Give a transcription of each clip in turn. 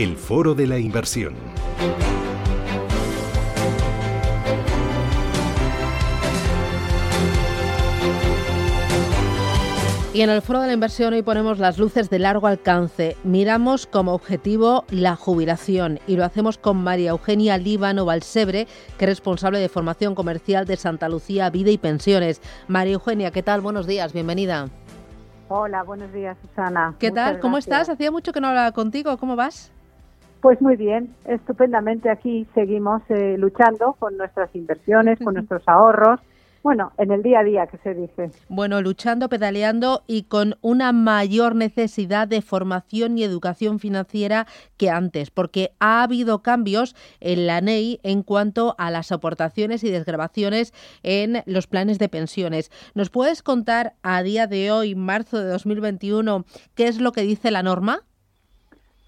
El Foro de la Inversión. Y en el foro de la inversión hoy ponemos las luces de largo alcance. Miramos como objetivo la jubilación y lo hacemos con María Eugenia Líbano Valsebre, que es responsable de formación comercial de Santa Lucía Vida y Pensiones. María Eugenia, ¿qué tal? Buenos días, bienvenida. Hola, buenos días, Susana. ¿Qué tal? ¿Cómo estás? Hacía mucho que no hablaba contigo. ¿Cómo vas? Pues muy bien, estupendamente. Aquí seguimos eh, luchando con nuestras inversiones, con nuestros ahorros bueno, en el día a día, que se dice. Bueno, luchando, pedaleando y con una mayor necesidad de formación y educación financiera que antes, porque ha habido cambios en la NEI en cuanto a las aportaciones y desgrabaciones en los planes de pensiones. ¿Nos puedes contar a día de hoy, marzo de 2021, qué es lo que dice la norma?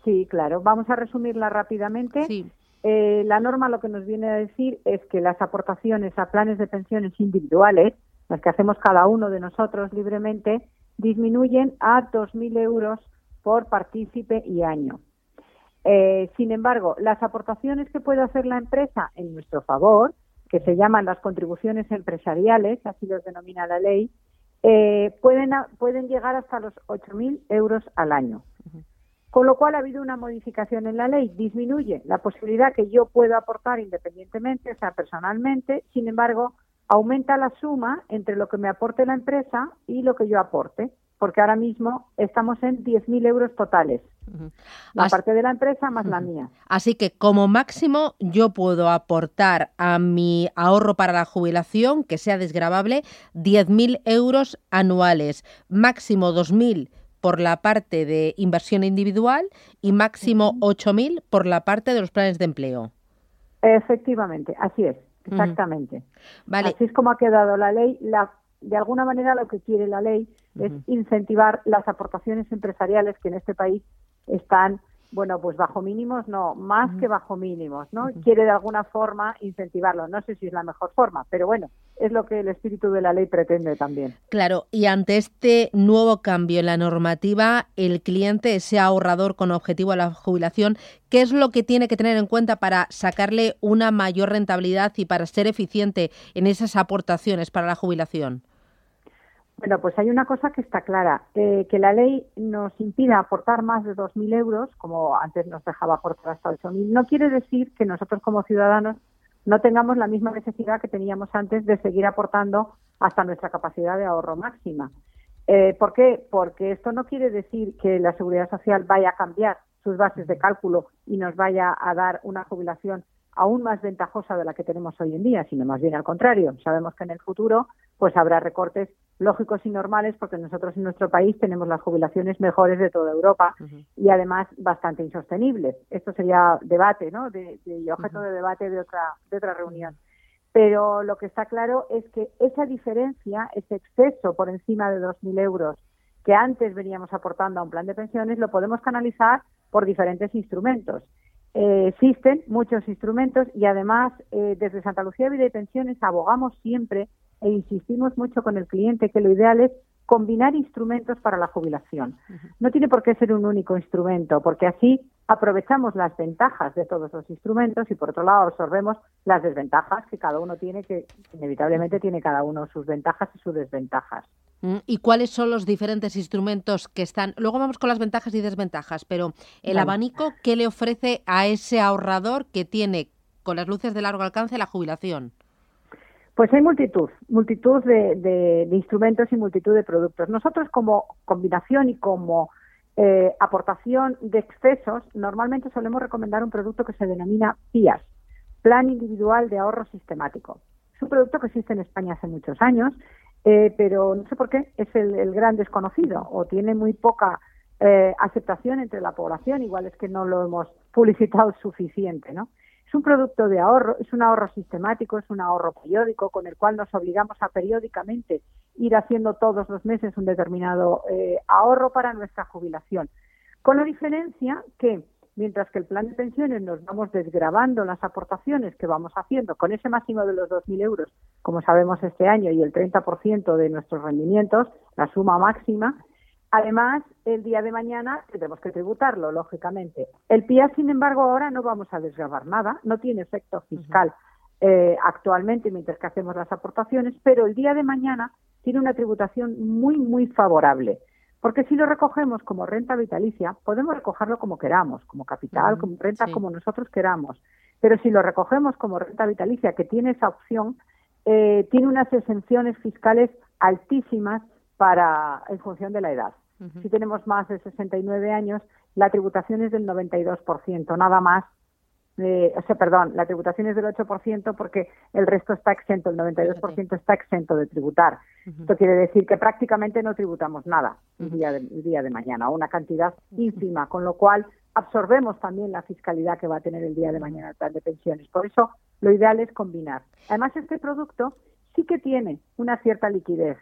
Sí, claro. Vamos a resumirla rápidamente. Sí. Eh, la norma lo que nos viene a decir es que las aportaciones a planes de pensiones individuales, las que hacemos cada uno de nosotros libremente, disminuyen a 2.000 euros por partícipe y año. Eh, sin embargo, las aportaciones que puede hacer la empresa en nuestro favor, que se llaman las contribuciones empresariales, así los denomina la ley, eh, pueden, pueden llegar hasta los 8.000 euros al año. Con lo cual ha habido una modificación en la ley. Disminuye la posibilidad que yo pueda aportar independientemente, o sea, personalmente. Sin embargo, aumenta la suma entre lo que me aporte la empresa y lo que yo aporte. Porque ahora mismo estamos en 10.000 euros totales. La parte de la empresa más la mía. Así que como máximo yo puedo aportar a mi ahorro para la jubilación, que sea desgravable, 10.000 euros anuales. Máximo 2.000 por la parte de inversión individual y máximo 8.000 por la parte de los planes de empleo. Efectivamente, así es, exactamente. Vale. Así es como ha quedado la ley. La, de alguna manera lo que quiere la ley es incentivar las aportaciones empresariales que en este país están bueno, pues bajo mínimos no, más que bajo mínimos, ¿no? Quiere de alguna forma incentivarlo. No sé si es la mejor forma, pero bueno, es lo que el espíritu de la ley pretende también. Claro, y ante este nuevo cambio en la normativa, el cliente, ese ahorrador con objetivo a la jubilación, ¿qué es lo que tiene que tener en cuenta para sacarle una mayor rentabilidad y para ser eficiente en esas aportaciones para la jubilación? Bueno, pues hay una cosa que está clara, que la ley nos impida aportar más de 2.000 euros, como antes nos dejaba aportar hasta 8.000, no quiere decir que nosotros como ciudadanos no tengamos la misma necesidad que teníamos antes de seguir aportando hasta nuestra capacidad de ahorro máxima. Eh, ¿Por qué? Porque esto no quiere decir que la Seguridad Social vaya a cambiar sus bases de cálculo y nos vaya a dar una jubilación aún más ventajosa de la que tenemos hoy en día, sino más bien al contrario. Sabemos que en el futuro pues habrá recortes lógicos y normales porque nosotros en nuestro país tenemos las jubilaciones mejores de toda Europa y además bastante insostenibles. Esto sería debate, ¿no? De, objeto de debate de otra de otra reunión. Pero lo que está claro es que esa diferencia, ese exceso por encima de 2.000 euros que antes veníamos aportando a un plan de pensiones, lo podemos canalizar por diferentes instrumentos. Eh, existen muchos instrumentos y además eh, desde Santa Lucía Vida y Pensiones abogamos siempre e insistimos mucho con el cliente que lo ideal es combinar instrumentos para la jubilación. No tiene por qué ser un único instrumento, porque así aprovechamos las ventajas de todos los instrumentos y por otro lado absorbemos las desventajas que cada uno tiene, que inevitablemente tiene cada uno sus ventajas y sus desventajas. Mm, ¿Y cuáles son los diferentes instrumentos que están? Luego vamos con las ventajas y desventajas, pero el abanico, ¿qué le ofrece a ese ahorrador que tiene con las luces de largo alcance la jubilación? Pues hay multitud, multitud de, instrumentos y multitud de productos. Nosotros como combinación y como eh, aportación de excesos, normalmente solemos recomendar un producto que se denomina PIAS, Plan Individual de Ahorro Sistemático. Es un producto que existe en España hace muchos años eh, pero no sé por qué es el, gran desconocido o tiene muy poca eh, aceptación entre la población, igual es que no lo hemos publicitado suficiente, ¿no? Es un producto de ahorro, es un ahorro sistemático, es un ahorro periódico con el cual nos obligamos a periódicamente ir haciendo todos los meses un determinado eh, ahorro para nuestra jubilación. Con la diferencia que mientras que el plan de pensiones nos vamos desgrabando las aportaciones que vamos haciendo con ese máximo de los 2.000 euros, como sabemos este año, y el 30% de nuestros rendimientos, la suma máxima, Además, el día de mañana tendremos que tributarlo, lógicamente. El PIA, sin embargo, ahora no vamos a desgrabar nada, no tiene efecto fiscal eh, actualmente mientras que hacemos las aportaciones, pero el día de mañana tiene una tributación muy, muy favorable. Porque si lo recogemos como renta vitalicia, podemos recogerlo como queramos, como capital, como renta, como nosotros queramos. Pero si lo recogemos como renta vitalicia, que tiene esa opción, eh, tiene unas exenciones fiscales altísimas para en función de la edad. Si tenemos más de 69 años, la tributación es del 92%, nada más. Eh, o sea, perdón, la tributación es del 8% porque el resto está exento, el 92% está exento de tributar. Esto quiere decir que prácticamente no tributamos nada el, día de, día de mañana, una cantidad ínfima, con lo cual absorbemos también la fiscalidad que va a tener el día de mañana el plan de pensiones. Por eso, lo ideal es combinar. Además, este producto sí que tiene una cierta liquidez.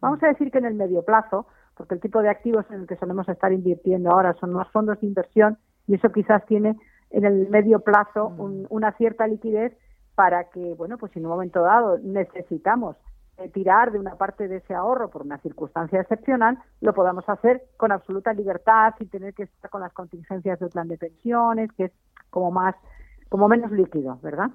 Vamos a decir que en el medio plazo, porque el tipo de activos en el que solemos estar invirtiendo ahora son más fondos de inversión y eso quizás tiene en el medio plazo mm. una cierta liquidez para que, bueno, pues en un momento dado necesitamos eh, tirar de una parte de ese ahorro por una circunstancia excepcional, lo podamos hacer con absoluta libertad, sin tener que estar con las contingencias del plan de pensiones, que es como más, como menos líquido, ¿verdad?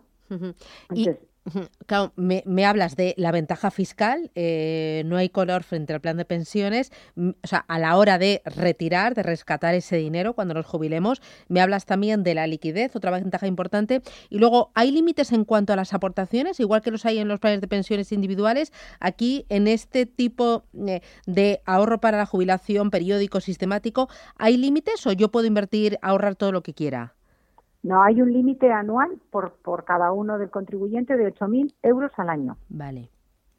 Claro, me, hablas de la ventaja fiscal, eh, no hay color frente al plan de pensiones, o sea, a la hora de retirar, de rescatar ese dinero cuando nos jubilemos, me hablas también de la liquidez, otra ventaja importante, y luego, ¿hay límites en cuanto a las aportaciones, igual que los hay en los planes de pensiones individuales? Aquí, en este tipo eh, de ahorro para la jubilación periódico, sistemático, ¿hay límites o yo puedo invertir, ahorrar todo lo que quiera? No hay un límite anual por, por cada uno del contribuyente de 8.000 euros al año. Vale.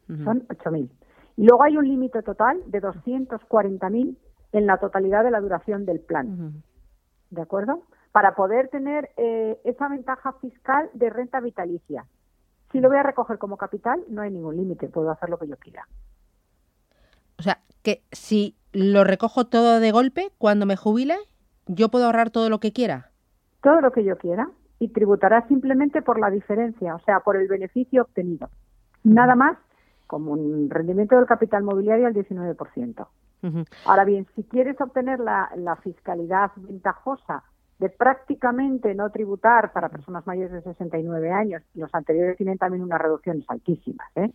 Son 8.000. Y luego hay un límite total de 240.000 en la totalidad de la duración del plan. ¿De acuerdo? Para poder tener eh, esa ventaja fiscal de renta vitalicia. Si lo voy a recoger como capital, no hay ningún límite, puedo hacer lo que yo quiera. O sea, que si lo recojo todo de golpe, cuando me jubile, yo puedo ahorrar todo lo que quiera todo lo que yo quiera y tributará simplemente por la diferencia, o sea, por el beneficio obtenido. Nada más como un rendimiento del capital mobiliario al 19%. Ahora bien, si quieres obtener la, fiscalidad ventajosa de prácticamente no tributar para personas mayores de 69 años, los anteriores tienen también unas reducciones altísimas, ¿eh?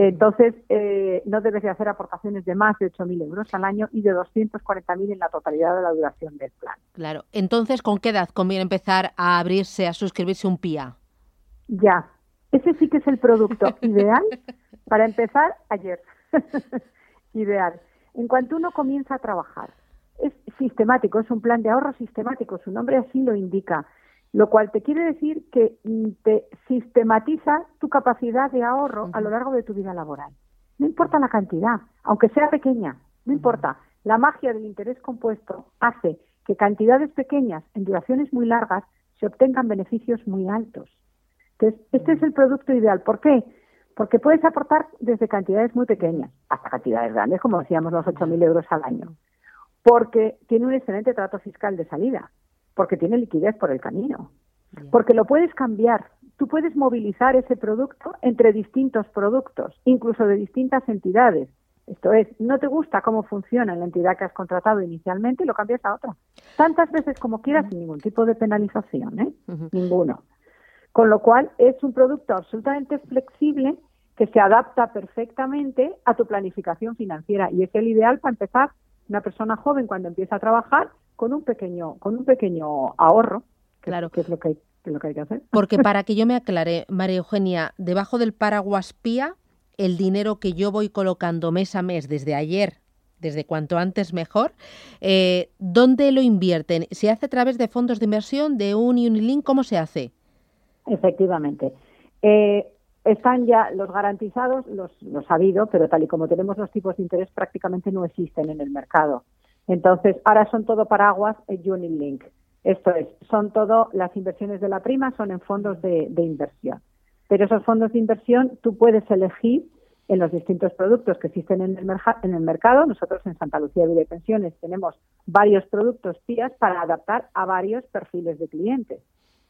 Entonces, eh, no debes de hacer aportaciones de más de 8.000 euros al año y de 240.000 en la totalidad de la duración del plan. Claro. Entonces, ¿con qué edad conviene empezar a abrirse, a suscribirse un PIA? Ya. Ese sí que es el producto ideal para empezar ayer. ideal. En cuanto uno comienza a trabajar, es sistemático, es un plan de ahorro sistemático, su nombre así lo indica lo cual te quiere decir que te sistematiza tu capacidad de ahorro a lo largo de tu vida laboral. No importa la cantidad, aunque sea pequeña, no importa. La magia del interés compuesto hace que cantidades pequeñas en duraciones muy largas se obtengan beneficios muy altos. Entonces, este es el producto ideal. ¿Por qué? Porque puedes aportar desde cantidades muy pequeñas hasta cantidades grandes, como decíamos, los 8.000 euros al año. Porque tiene un excelente trato fiscal de salida porque tiene liquidez por el camino. Porque lo puedes cambiar. Tú puedes movilizar ese producto entre distintos productos, incluso de distintas entidades. Esto es, no te gusta cómo funciona la entidad que has contratado inicialmente, lo cambias a otra. Tantas veces como quieras, sin ningún tipo de penalización, ¿eh? Ninguno. Con lo cual, es un producto absolutamente flexible que se adapta perfectamente a tu planificación financiera y es el ideal para empezar una persona joven cuando empieza a trabajar con un pequeño, con un pequeño ahorro, que, claro. que es lo que, hay, lo que hay que hacer. Porque para que yo me aclare, María Eugenia, debajo del paraguas PIA, el dinero que yo voy colocando mes a mes desde ayer, desde cuanto antes mejor, eh, ¿dónde lo invierten? ¿Se hace a través de fondos de inversión, de un Unilink? ¿Cómo se hace? Efectivamente. Eh, están ya los garantizados, los, los ha habido, pero tal y como tenemos los tipos de interés prácticamente no existen en el mercado. Entonces, ahora son todo paraguas Unit Link. Esto es, son todo, las inversiones de la prima son en fondos de, inversión. Pero esos fondos de inversión tú puedes elegir en los distintos productos que existen en el, en el mercado. Nosotros en Santa Lucía Vida y Pensiones tenemos varios productos PIAS para adaptar a varios perfiles de clientes.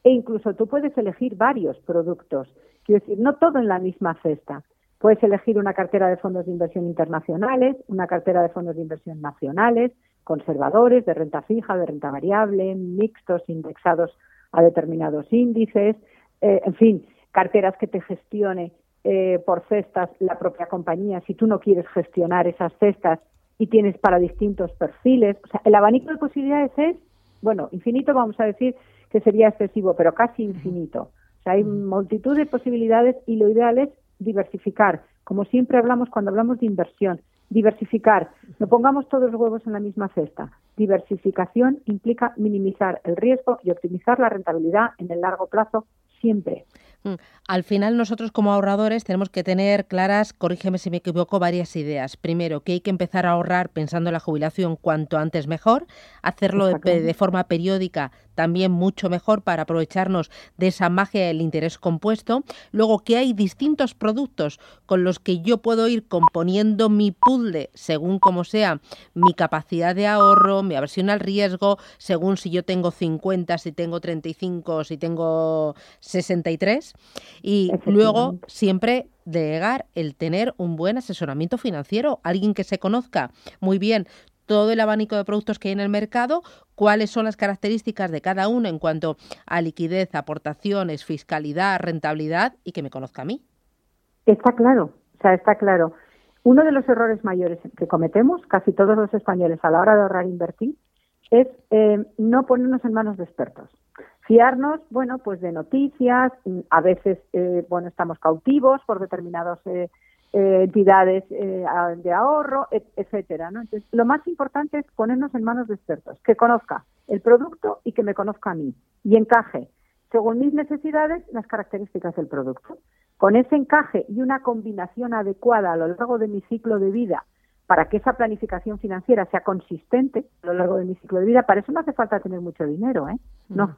E incluso tú puedes elegir varios productos. Quiero decir, no todo en la misma cesta. Puedes elegir una cartera de fondos de inversión internacionales, una cartera de fondos de inversión nacionales, conservadores, de renta fija, de renta variable, mixtos, indexados a determinados índices, eh, en fin, carteras que te gestione eh, por cestas la propia compañía si tú no quieres gestionar esas cestas y tienes para distintos perfiles. O sea, el abanico de posibilidades es, bueno, infinito vamos a decir que sería excesivo, pero casi infinito. O sea, hay multitud de posibilidades y lo ideal es diversificar. Como siempre hablamos cuando hablamos de inversión, Diversificar. No pongamos todos los huevos en la misma cesta. Diversificación implica minimizar el riesgo y optimizar la rentabilidad en el largo plazo siempre. Mm. Al final nosotros como ahorradores tenemos que tener claras, corrígeme si me equivoco, varias ideas. Primero, que hay que empezar a ahorrar pensando en la jubilación cuanto antes mejor, hacerlo de, forma periódica también mucho mejor para aprovecharnos de esa magia del interés compuesto. Luego, que hay distintos productos con los que yo puedo ir componiendo mi puzzle según como sea mi capacidad de ahorro, mi aversión al riesgo, según si yo tengo 50, si tengo 35, si tengo 63 y luego siempre delegar el tener un buen asesoramiento financiero, alguien que se conozca muy bien todo el abanico de productos que hay en el mercado, cuáles son las características de cada uno en cuanto a liquidez, aportaciones, fiscalidad, rentabilidad y que me conozca a mí. Está claro, o sea, está claro. Uno de los errores mayores que cometemos, casi todos los españoles a la hora de ahorrar e invertir, es eh, no ponernos en manos de expertos. Fiarnos, bueno, pues de noticias, a veces, eh, bueno, estamos cautivos por determinadas eh, eh, entidades de ahorro, etcétera, ¿no? Entonces, lo más importante es ponernos en manos de expertos, que conozca el producto y que me conozca a mí y encaje, según mis necesidades, las características del producto. Con ese encaje y una combinación adecuada a lo largo de mi ciclo de vida para que esa planificación financiera sea consistente a lo largo de mi ciclo de vida, para eso no hace falta tener mucho dinero, ¿eh? No,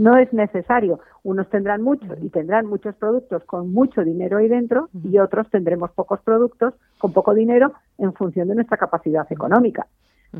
no es necesario. Unos tendrán mucho y tendrán muchos productos con mucho dinero ahí dentro y otros tendremos pocos productos con poco dinero en función de nuestra capacidad económica.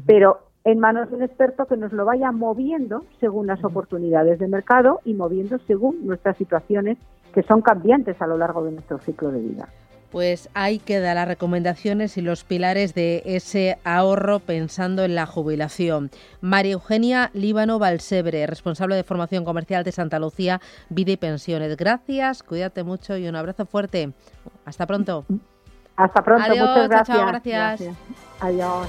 Pero en manos de un experto que nos lo vaya moviendo según las oportunidades de mercado y moviendo según nuestras situaciones que son cambiantes a lo largo de nuestro ciclo de vida. Pues ahí quedan las recomendaciones y los pilares de ese ahorro pensando en la jubilación. María Eugenia Líbano Balsebre, responsable de formación comercial de Santa Lucía, Vida y Pensiones. Gracias, cuídate mucho y un abrazo fuerte. Hasta pronto. Hasta pronto, muchas gracias. gracias. Adiós.